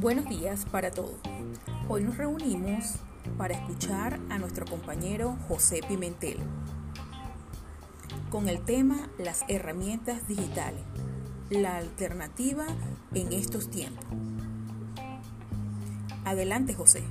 Buenos días para todos. Hoy nos reunimos para escuchar a nuestro compañero José Pimentel con el tema Las herramientas digitales, la alternativa en estos tiempos. Adelante José.